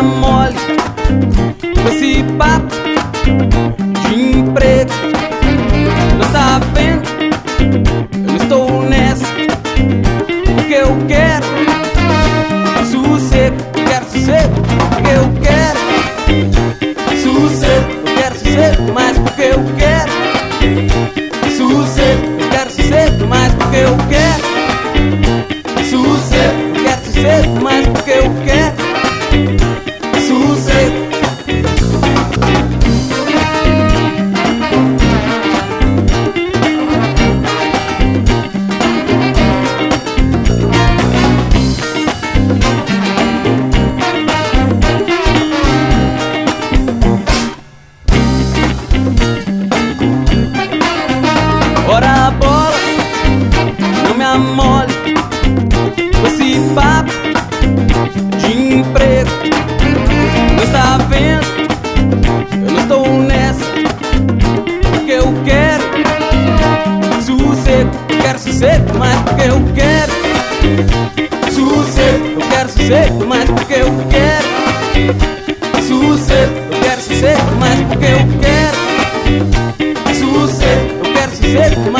tá mole esse papo de emprego. Não tá vendo? Eu não estou nessa porque eu quero sossego, quero sossego porque eu quero sossego, eu quero sossego, mas porque eu quero sossego, eu quero sossego, mas porque eu quero mole com esse papo de emprego. Não está vendo? Eu não estou nessa porque eu quero sossego. Quero sossego, mas porque eu quero sossego. Eu quero sossego, mas porque eu quero sossego. Eu quero sossego, mas porque eu quero sossego. Eu quero sossego, mas